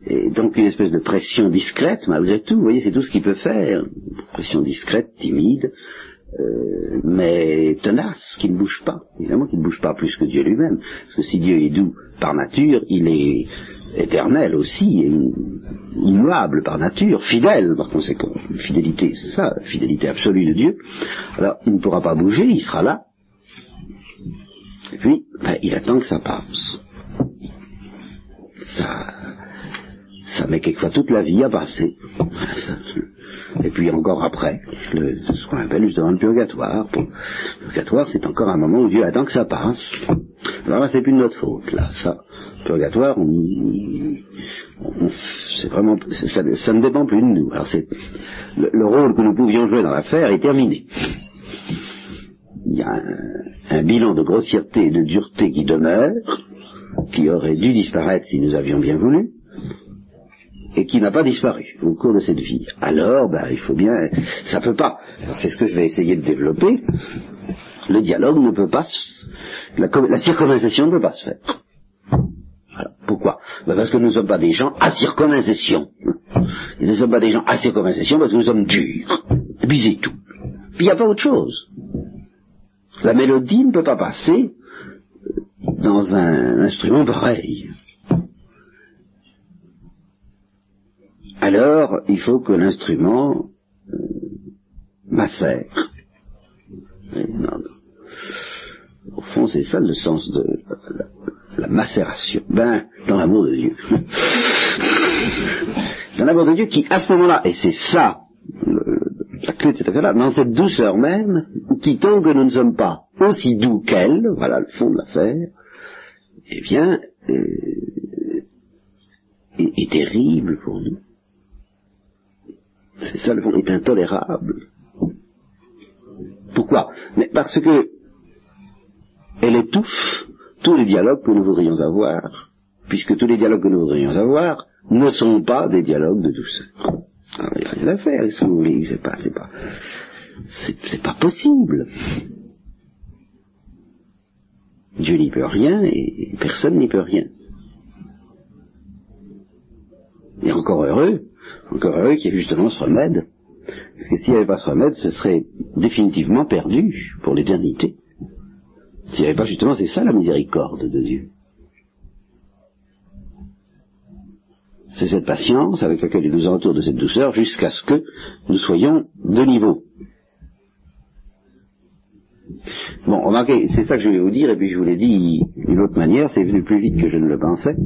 et donc une espèce de pression discrète, malgré tout, vous voyez, c'est tout ce qu'il peut faire. Pression discrète, timide, euh, mais tenace, qui ne bouge pas. Évidemment qu'il ne bouge pas plus que Dieu lui-même. Parce que si Dieu est doux par nature, il est éternel aussi, immuable par nature, fidèle par conséquent. Fidélité, c'est ça, fidélité absolue de Dieu. Alors, il ne pourra pas bouger, il sera là. Et puis, ben, il attend que ça passe. Ça, ça met quelquefois toute la vie à passer. Et puis encore après, ce qu'on appelle justement le purgatoire. Le purgatoire, c'est encore un moment où Dieu attend que ça passe. Alors là, c'est plus de notre faute, là. Ça, purgatoire, vraiment, ça, ne dépend plus de nous. Alors c'est le, rôle que nous pouvions jouer dans l'affaire est terminé. Il y a un, bilan de grossièreté et de dureté qui demeure, qui aurait dû disparaître si nous avions bien voulu et qui n'a pas disparu au cours de cette vie. Alors, ben, il faut bien, ça peut pas. C'est ce que je vais essayer de développer. Le dialogue ne peut pas, la, la circonvalescence ne peut pas se faire. Ben Parce que nous ne sommes pas des gens à circonvalescence. Nous ne sommes pas des gens à circonvalescence parce que nous sommes durs. Et puis c'est tout. Puis il n'y a pas autre chose. La mélodie ne peut pas passer dans un instrument pareil. alors il faut que l'instrument euh, macère. Au fond, c'est ça le sens de la, macération. Ben, dans l'amour de Dieu. dans l'amour de Dieu qui, à ce moment-là, et c'est ça, la clé de cette affaire-là, dans cette douceur même, qui tant que nous ne sommes pas aussi doux qu'elle, voilà le fond de l'affaire, eh bien, euh, est terrible pour nous. C'est ça le fond, est intolérable. Pourquoi? Mais parce que elle étouffe tous les dialogues que nous voudrions avoir, puisque tous les dialogues que nous voudrions avoir ne sont pas des dialogues de douceur. Alors, il n'y a rien à faire, vous voulez, c'est pas, c'est pas, c'est pas possible. Dieu n'y peut rien et personne n'y peut rien. Et encore heureux, encore heureux qu'il y ait justement ce remède. Parce que s'il n'y avait pas ce remède, ce serait définitivement perdu pour l'éternité. N'y avait pas justement, c'est ça la miséricorde de Dieu? C'est cette patience avec laquelle il nous entoure de cette douceur jusqu'à ce que nous soyons de niveau. Bon, remarquez, c'est ça que je vais vous dire, et puis je vous l'ai dit d'une autre manière, c'est venu plus vite que je ne le pensais.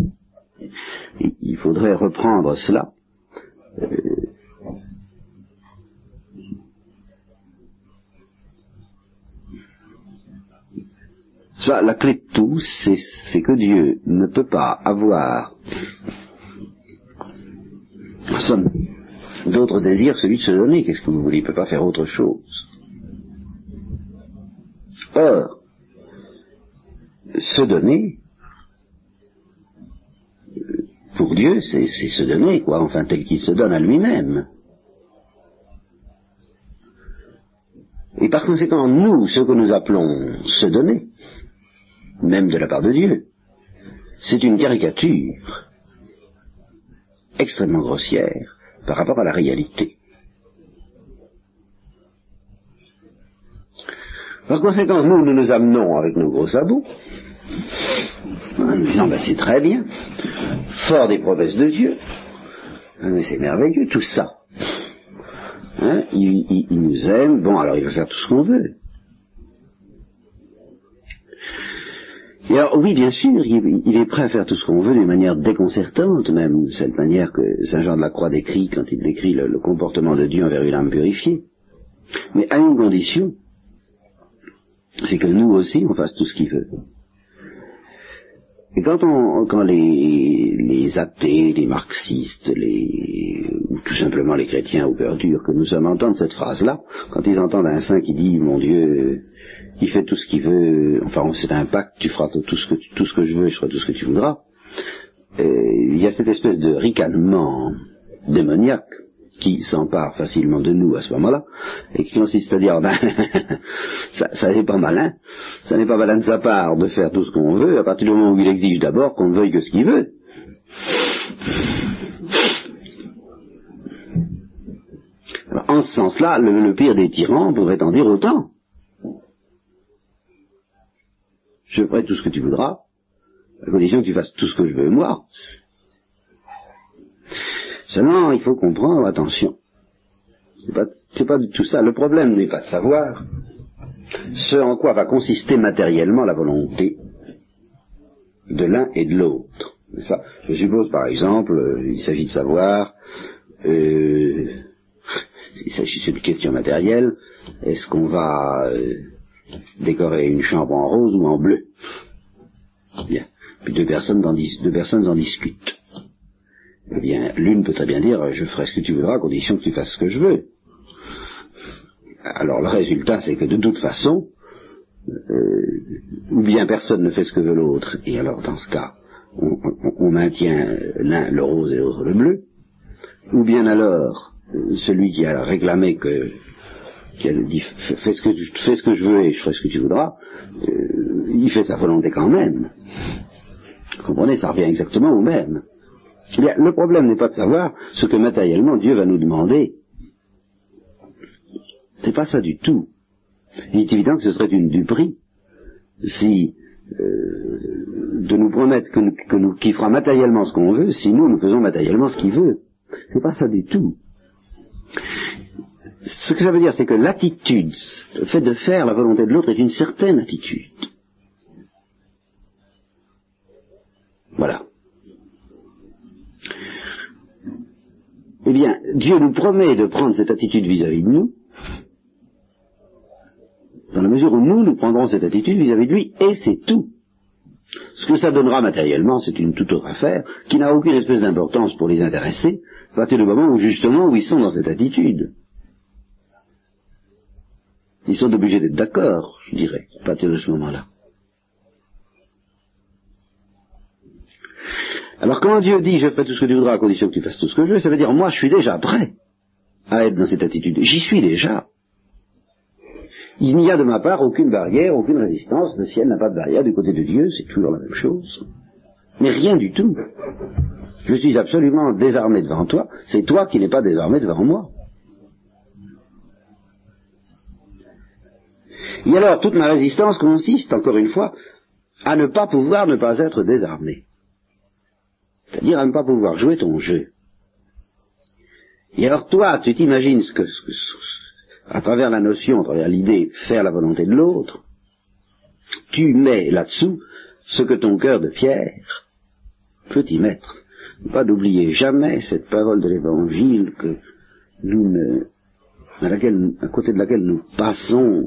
Il faudrait reprendre cela. Euh, la clé de tout, c'est que Dieu ne peut pas avoir d'autre désir celui de se donner. Qu'est-ce que vous voulez? Il ne peut pas faire autre chose. Or, se donner, pour Dieu, c'est se donner, quoi, enfin tel qu'il se donne à lui-même. Et par conséquent, nous, ce que nous appelons se donner, même de la part de Dieu, c'est une caricature extrêmement grossière par rapport à la réalité. Par conséquent, nous, nous nous amenons avec nos gros sabots, en disant, ben, c'est très bien, fort des promesses de Dieu, ah, mais c'est merveilleux tout ça. Hein, il, nous aime, bon alors il va faire tout ce qu'on veut. Et alors, oui, bien sûr, il, est prêt à faire tout ce qu'on veut d'une manière déconcertante, même cette manière que Saint Jean de la Croix décrit quand il décrit le comportement de Dieu envers une âme purifiée. Mais à une condition, c'est que nous aussi on fasse tout ce qu'il veut. Et quand, on, quand les, les athées, les marxistes, les, ou tout simplement les chrétiens au cœur dur que nous sommes entendent cette phrase-là, quand ils entendent un saint qui dit, mon Dieu, il fait tout ce qu'il veut, enfin c'est un pacte, tu feras tout ce que, tout ce que je veux, je ferai tout ce que tu voudras, il y a cette espèce de ricanement démoniaque qui s'empare facilement de nous à ce moment-là, et qui consiste à dire, ben, ça, n'est pas malin, ça n'est pas malin de sa part de faire tout ce qu'on veut, à partir du moment où il exige d'abord qu'on ne veuille que ce qu'il veut. en ce sens-là, le, pire des tyrans pourrait en dire autant. Je ferai tout ce que tu voudras, à condition que tu fasses tout ce que je veux moi. Seulement, il faut comprendre, attention, c'est pas, pas du tout ça. Le problème n'est pas de savoir ce en quoi va consister matériellement la volonté de l'un et de l'autre. Je suppose, par exemple, euh, il s'agit de savoir, euh, il s'agit d'une question matérielle, est-ce qu'on va euh, décorer une chambre en rose ou en bleu? Bien. Puis deux personnes, deux personnes en discutent eh bien, l'une peut très bien dire, je ferai ce que tu voudras à condition que tu fasses ce que je veux. Alors le résultat, c'est que de toute façon, euh, ou bien personne ne fait ce que veut l'autre, et alors dans ce cas, on, maintient l'un le rose et l'autre le bleu, ou bien alors, celui qui a réclamé que qui a dit fais ce que, fais ce que je veux et je ferai ce que tu voudras, euh, il fait sa volonté quand même. Vous comprenez, ça revient exactement au même. Eh bien, le problème n'est pas de savoir ce que matériellement Dieu va nous demander. C'est pas ça du tout. Il est évident que ce serait une duperie si euh, de nous promettre que fera matériellement ce qu'on veut, si nous nous faisons matériellement ce qu'il veut. C'est pas ça du tout. Ce que ça veut dire, c'est que l'attitude, le fait de faire la volonté de l'autre est une certaine attitude. Voilà. Eh bien, Dieu nous promet de prendre cette attitude vis-à-vis de nous, dans la mesure où nous, nous prendrons cette attitude vis-à-vis de lui, et c'est tout. Ce que ça donnera matériellement, c'est une toute autre affaire, qui n'a aucune espèce d'importance pour les intéressés, à partir du moment où justement où ils sont dans cette attitude. Ils sont obligés d'être d'accord, je dirais, à partir de ce moment-là. Alors quand Dieu dit je fais tout ce que tu voudras à condition que tu fasses tout ce que je veux, ça veut dire moi je suis déjà prêt à être dans cette attitude. J'y suis déjà. Il n'y a de ma part aucune barrière, aucune résistance. Le ciel n'a pas de barrière du côté de Dieu, c'est toujours la même chose. Mais rien du tout. Je suis absolument désarmé devant toi, c'est toi qui n'es pas désarmé devant moi. Et alors toute ma résistance consiste, encore une fois, à ne pas pouvoir ne pas être désarmé c'est-à-dire à ne pas pouvoir jouer ton jeu. Et alors toi, tu t'imagines ce que, à travers la notion, à travers l'idée, faire la volonté de l'autre, tu mets là-dessous ce que ton cœur de pierre peut y mettre. Pas d'oublier jamais cette parole de l'évangile que nous ne, à, côté de laquelle nous passons,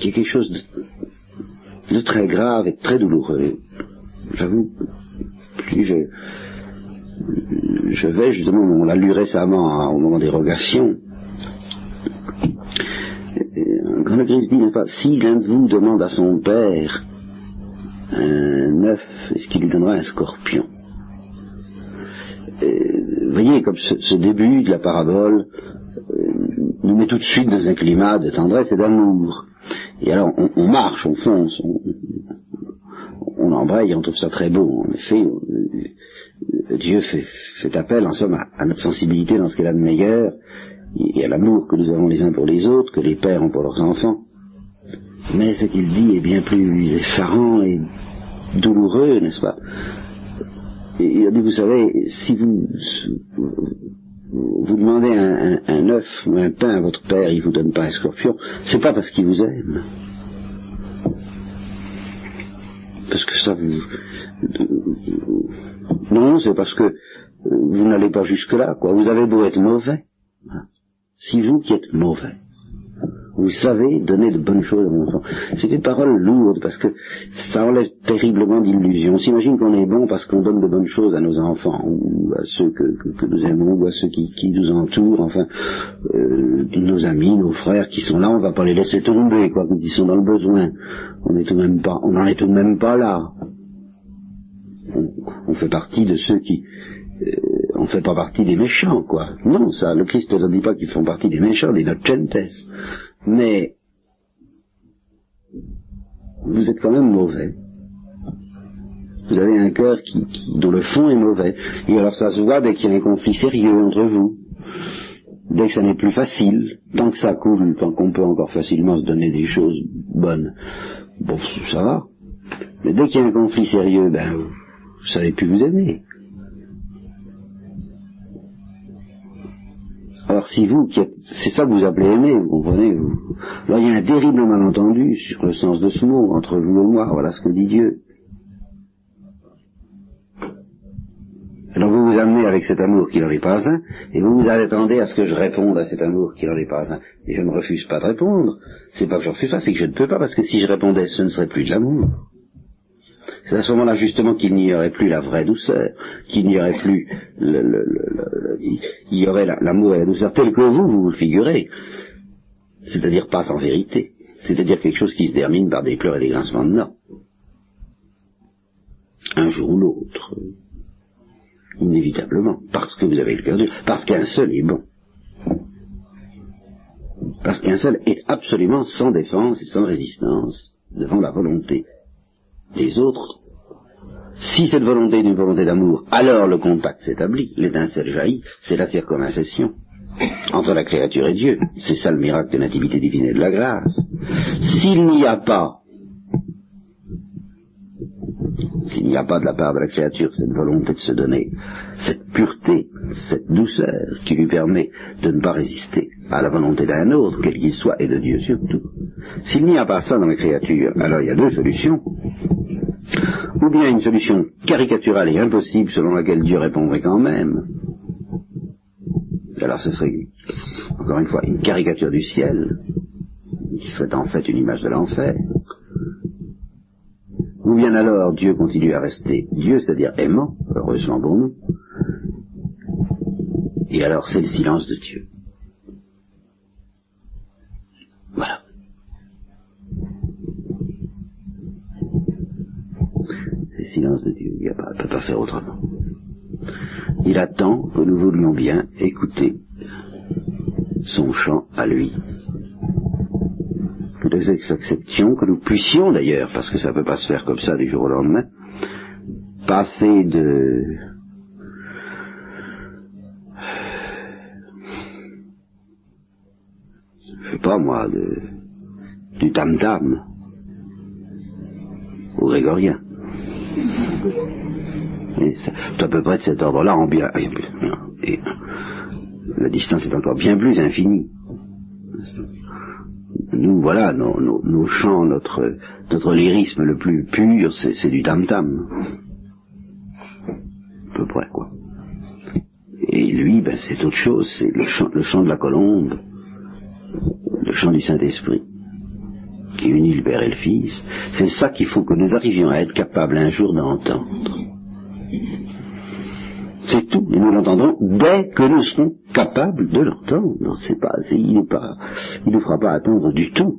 qui est quelque chose de, de très grave et très douloureux. J'avoue, je, vais justement, on l'a lu récemment au moment des rogations, quand le Christ dit, pas, si l'un de vous demande à son père un œuf, est-ce qu'il lui donnera un scorpion? Vous voyez, comme ce, début de la parabole euh, nous met tout de suite dans un climat de tendresse et d'amour. Et alors, on, marche, on fonce, on, on, embraye, on trouve ça très beau. En effet, euh, Dieu fait, appel, en somme, à, notre sensibilité dans ce qu'elle a de meilleur, et à l'amour que nous avons les uns pour les autres, que les pères ont pour leurs enfants. Mais ce qu'il dit est bien plus effarant et douloureux, n'est-ce pas? Il a dit, vous savez, si vous, vous demandez un, un, œuf ou un pain à votre père, il vous donne pas un scorpion, c'est pas parce qu'il vous aime. Parce que ça vous... Non, c'est parce que vous n'allez pas jusque-là, quoi. Vous avez beau être mauvais si vous qui êtes mauvais, vous savez donner de bonnes choses à vos enfants. C'est une parole lourde parce que ça enlève terriblement d'illusions. On s'imagine qu'on est bon parce qu'on donne de bonnes choses à nos enfants, ou à ceux que, nous aimons, ou à ceux qui, nous entourent, enfin, euh, nos amis, nos frères qui sont là, on ne va pas les laisser tomber, quoi, quand ils sont dans le besoin. On tout de même pas, on n'en est tout de même pas là. on fait partie de ceux qui, euh, on ne fait pas partie des méchants, quoi. Non, ça, le Christ ne dit pas qu'ils font partie des méchants, des nocentes. Mais vous êtes quand même mauvais. Vous avez un cœur qui, dont le fond est mauvais. Et alors ça se voit dès qu'il y a un conflit sérieux entre vous. Dès que ça n'est plus facile, tant que ça coule, tant qu'on peut encore facilement se donner des choses bonnes, bon, ça va. Mais dès qu'il y a un conflit sérieux, ben, vous savez plus vous aimer. Alors si vous, qui c'est ça que vous appelez aimer, vous comprenez vous, il y a un terrible malentendu sur le sens de ce mot entre vous et moi, voilà ce que dit Dieu. Alors vous vous amenez avec cet amour qui n'en est pas un, et vous vous attendez à ce que je réponde à cet amour qui n'en est pas un. Et je ne refuse pas de répondre. C'est pas que je refuse pas, c'est que je ne peux pas, parce que si je répondais, ce ne serait plus de l'amour. C'est à ce moment-là justement qu'il n'y aurait plus la vraie douceur, qu'il n'y aurait plus le, il y aurait l'amour et la douceur tel que vous, vous le figurez. C'est-à-dire pas sans vérité. C'est-à-dire quelque chose qui se termine par des pleurs et des grincements de dents. Un jour ou l'autre. Inévitablement. Parce que vous avez le cœur dur. Parce qu'un seul est bon. Parce qu'un seul est absolument sans défense et sans résistance devant la volonté des autres, si cette volonté est une volonté d'amour, alors le contact s'établit, l'étincelle jaillit, c'est la circoncision entre la créature et Dieu. C'est ça le miracle de nativité divine et de la grâce. S'il n'y a pas, s'il n'y a pas de la part de la créature cette volonté de se donner, cette pureté, cette douceur qui lui permet de ne pas résister à la volonté d'un autre, quel qu'il soit, et de Dieu surtout, s'il n'y a pas ça dans la créature, alors il y a deux solutions ou bien une solution caricaturale et impossible selon laquelle Dieu répondrait quand même. Alors ce serait, encore une fois, une caricature du ciel, qui serait en fait une image de l'enfer. Ou bien alors Dieu continue à rester Dieu, c'est-à-dire aimant, heureusement pour nous. Et alors c'est le silence de Dieu. Voilà. De Dieu. Il ne peut pas faire autrement. Il attend que nous voulions bien écouter son chant à lui. Que nous acceptions, que nous puissions d'ailleurs, parce que ça ne peut pas se faire comme ça du jour au lendemain, passer de je sais pas moi, de, du tam-tam au grégorien. C'est à peu près de cet ordre-là en bien. Et la distance est encore bien plus infinie. nous, voilà, nos, chants, notre, notre lyrisme le plus pur, c'est du tam-tam. À peu près, quoi. Et lui, ben, c'est autre chose, c'est le chant, le chant de la colombe, le chant du Saint-Esprit, qui unit le Père et le Fils. C'est ça qu'il faut que nous arrivions à être capables un jour d'entendre. C'est tout, et nous l'entendrons dès que nous serons capables de l'entendre. C'est pas, il ne ne fera pas attendre du tout.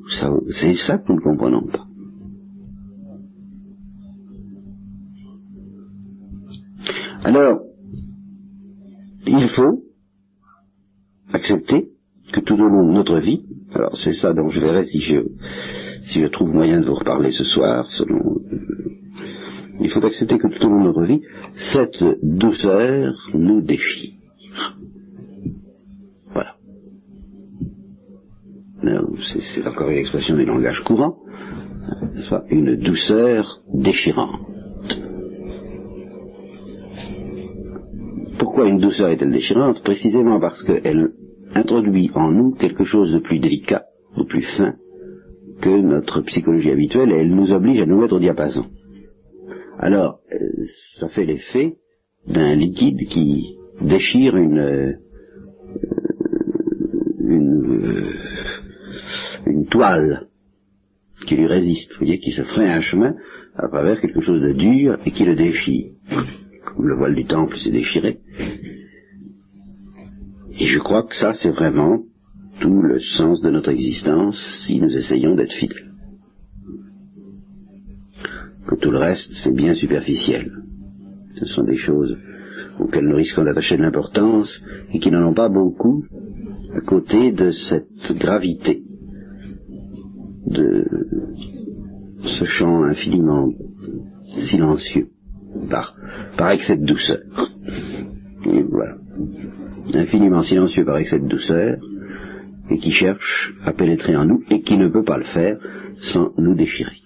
C'est ça que nous ne comprenons pas. Alors, il faut accepter que tout au long de notre vie, alors c'est ça dont je verrai si je, si je trouve moyen de vous reparler ce soir, selon, il faut accepter que tout au long de notre vie, cette douceur nous déchire. Voilà. C'est encore une expression du langage courant, soit une douceur déchirante. Pourquoi une douceur est-elle déchirante? Précisément parce qu'elle introduit en nous quelque chose de plus délicat, de plus fin que notre psychologie habituelle et elle nous oblige à nous mettre au diapason. Alors, euh, ça fait l'effet d'un liquide qui déchire une, euh, une, euh, une, toile qui lui résiste, vous voyez, qui se ferait un chemin à travers quelque chose de dur et qui le déchire. Comme le voile du temple s'est déchiré. Et je crois que ça, c'est vraiment tout le sens de notre existence si nous essayons d'être fidèles que tout le reste, c'est bien superficiel. Ce sont des choses auxquelles nous risquons d'attacher de l'importance et qui n'en ont pas beaucoup à côté de cette gravité de ce chant infiniment silencieux par, par excès de douceur. Et voilà. Infiniment silencieux par excès de douceur et qui cherche à pénétrer en nous et qui ne peut pas le faire sans nous déchirer.